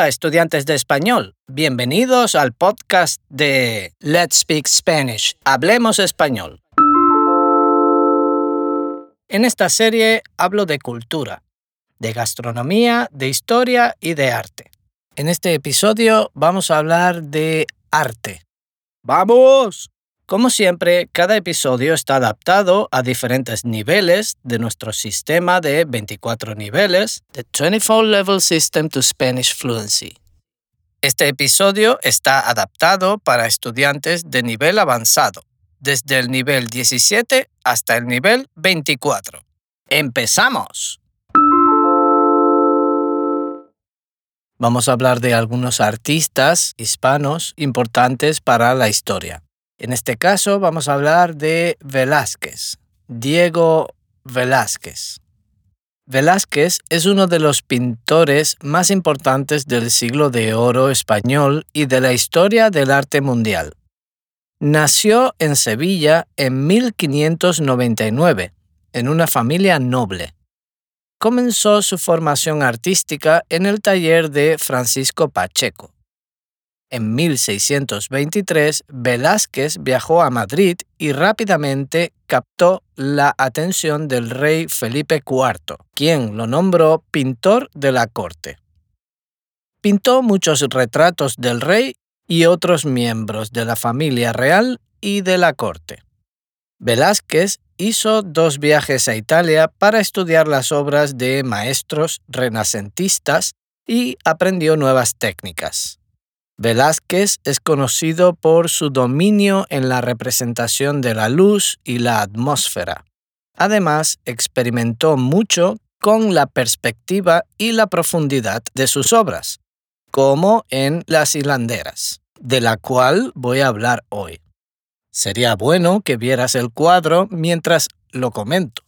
Hola estudiantes de español, bienvenidos al podcast de Let's Speak Spanish, Hablemos Español. En esta serie hablo de cultura, de gastronomía, de historia y de arte. En este episodio vamos a hablar de arte. ¡Vamos! Como siempre, cada episodio está adaptado a diferentes niveles de nuestro sistema de 24 niveles, The 24 Level System to Spanish Fluency. Este episodio está adaptado para estudiantes de nivel avanzado, desde el nivel 17 hasta el nivel 24. ¡Empezamos! Vamos a hablar de algunos artistas hispanos importantes para la historia. En este caso vamos a hablar de Velázquez, Diego Velázquez. Velázquez es uno de los pintores más importantes del siglo de oro español y de la historia del arte mundial. Nació en Sevilla en 1599, en una familia noble. Comenzó su formación artística en el taller de Francisco Pacheco. En 1623, Velázquez viajó a Madrid y rápidamente captó la atención del rey Felipe IV, quien lo nombró pintor de la corte. Pintó muchos retratos del rey y otros miembros de la familia real y de la corte. Velázquez hizo dos viajes a Italia para estudiar las obras de maestros renacentistas y aprendió nuevas técnicas. Velázquez es conocido por su dominio en la representación de la luz y la atmósfera. Además, experimentó mucho con la perspectiva y la profundidad de sus obras, como en Las hilanderas, de la cual voy a hablar hoy. Sería bueno que vieras el cuadro mientras lo comento.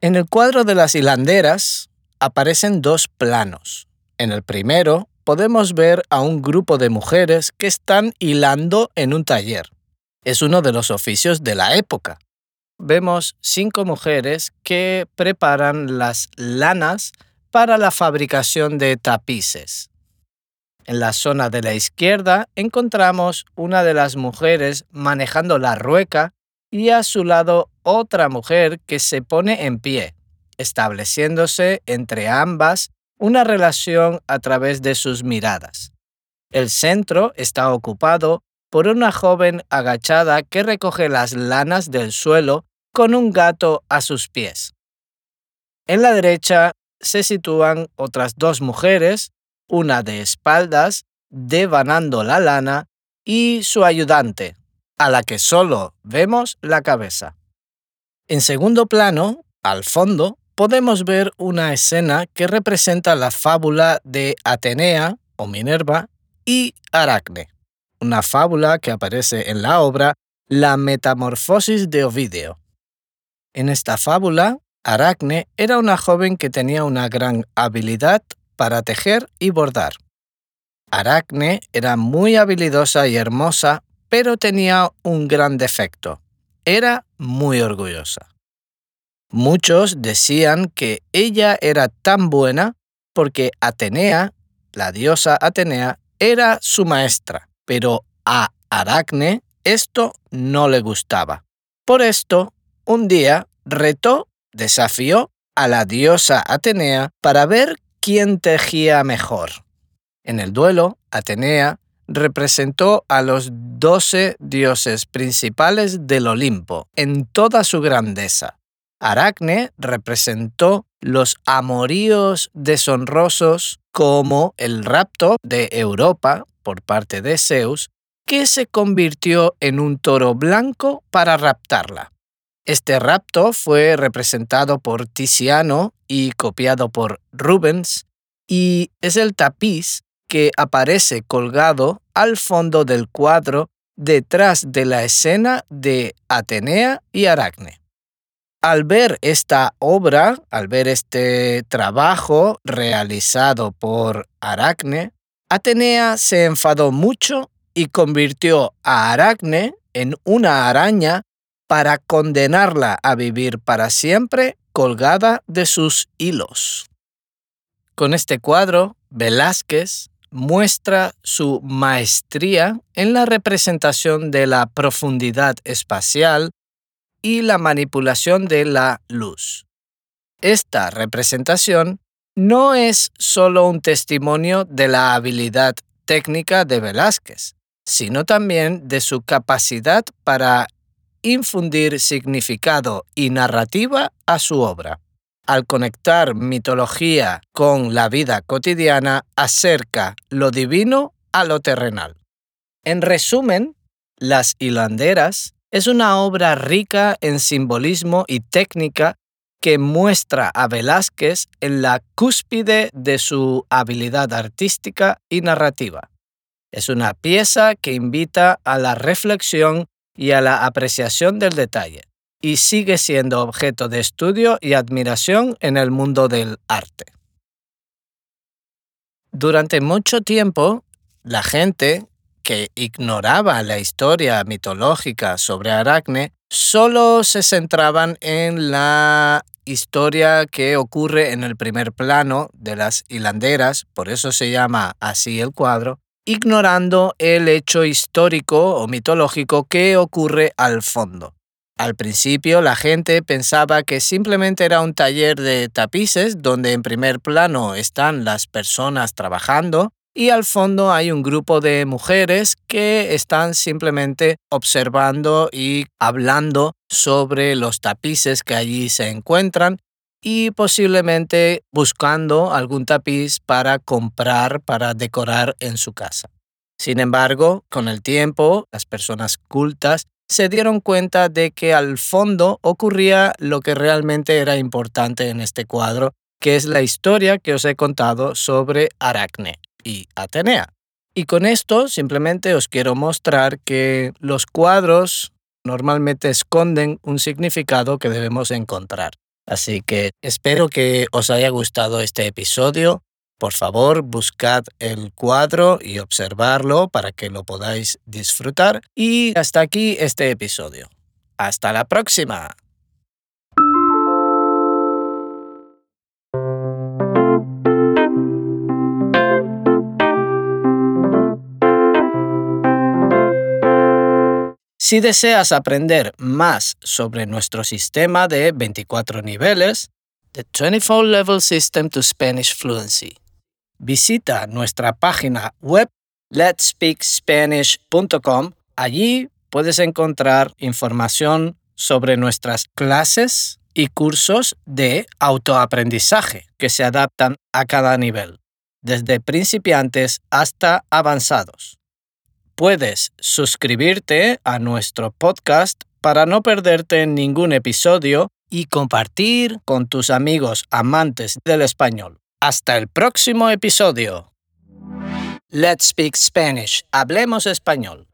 En el cuadro de las hilanderas aparecen dos planos. En el primero podemos ver a un grupo de mujeres que están hilando en un taller. Es uno de los oficios de la época. Vemos cinco mujeres que preparan las lanas para la fabricación de tapices. En la zona de la izquierda encontramos una de las mujeres manejando la rueca y a su lado otra mujer que se pone en pie, estableciéndose entre ambas una relación a través de sus miradas. El centro está ocupado por una joven agachada que recoge las lanas del suelo con un gato a sus pies. En la derecha se sitúan otras dos mujeres, una de espaldas, devanando la lana, y su ayudante, a la que solo vemos la cabeza. En segundo plano, al fondo, podemos ver una escena que representa la fábula de Atenea o Minerva y Aracne, una fábula que aparece en la obra La Metamorfosis de Ovidio. En esta fábula, Aracne era una joven que tenía una gran habilidad para tejer y bordar. Aracne era muy habilidosa y hermosa, pero tenía un gran defecto. Era muy orgullosa. Muchos decían que ella era tan buena porque Atenea, la diosa Atenea, era su maestra, pero a Aracne esto no le gustaba. Por esto, un día retó, desafió a la diosa Atenea para ver quién tejía mejor. En el duelo, Atenea representó a los doce dioses principales del Olimpo en toda su grandeza, Aracne representó los amoríos deshonrosos como el rapto de Europa por parte de Zeus, que se convirtió en un toro blanco para raptarla. Este rapto fue representado por Tiziano y copiado por Rubens, y es el tapiz que aparece colgado al fondo del cuadro detrás de la escena de Atenea y Aracne al ver esta obra, al ver este trabajo realizado por Aracne, Atenea se enfadó mucho y convirtió a Aracne en una araña para condenarla a vivir para siempre colgada de sus hilos. Con este cuadro, Velázquez muestra su maestría en la representación de la profundidad espacial y la manipulación de la luz. Esta representación no es solo un testimonio de la habilidad técnica de Velázquez, sino también de su capacidad para infundir significado y narrativa a su obra. Al conectar mitología con la vida cotidiana, acerca lo divino a lo terrenal. En resumen, Las hilanderas es una obra rica en simbolismo y técnica que muestra a Velázquez en la cúspide de su habilidad artística y narrativa. Es una pieza que invita a la reflexión y a la apreciación del detalle, y sigue siendo objeto de estudio y admiración en el mundo del arte. Durante mucho tiempo, la gente que ignoraba la historia mitológica sobre Aracne solo se centraban en la historia que ocurre en el primer plano de las hilanderas, por eso se llama así el cuadro, ignorando el hecho histórico o mitológico que ocurre al fondo. Al principio la gente pensaba que simplemente era un taller de tapices donde en primer plano están las personas trabajando y al fondo hay un grupo de mujeres que están simplemente observando y hablando sobre los tapices que allí se encuentran y posiblemente buscando algún tapiz para comprar, para decorar en su casa. Sin embargo, con el tiempo, las personas cultas se dieron cuenta de que al fondo ocurría lo que realmente era importante en este cuadro, que es la historia que os he contado sobre Aracne y Atenea. Y con esto simplemente os quiero mostrar que los cuadros normalmente esconden un significado que debemos encontrar. Así que espero que os haya gustado este episodio. Por favor, buscad el cuadro y observarlo para que lo podáis disfrutar. Y hasta aquí este episodio. Hasta la próxima. Si deseas aprender más sobre nuestro sistema de 24 niveles, The 24 Level System to Spanish Fluency, visita nuestra página web letspeakspanish.com. Allí puedes encontrar información sobre nuestras clases y cursos de autoaprendizaje que se adaptan a cada nivel, desde principiantes hasta avanzados puedes suscribirte a nuestro podcast para no perderte ningún episodio y compartir con tus amigos amantes del español. Hasta el próximo episodio. Let's Speak Spanish. Hablemos español.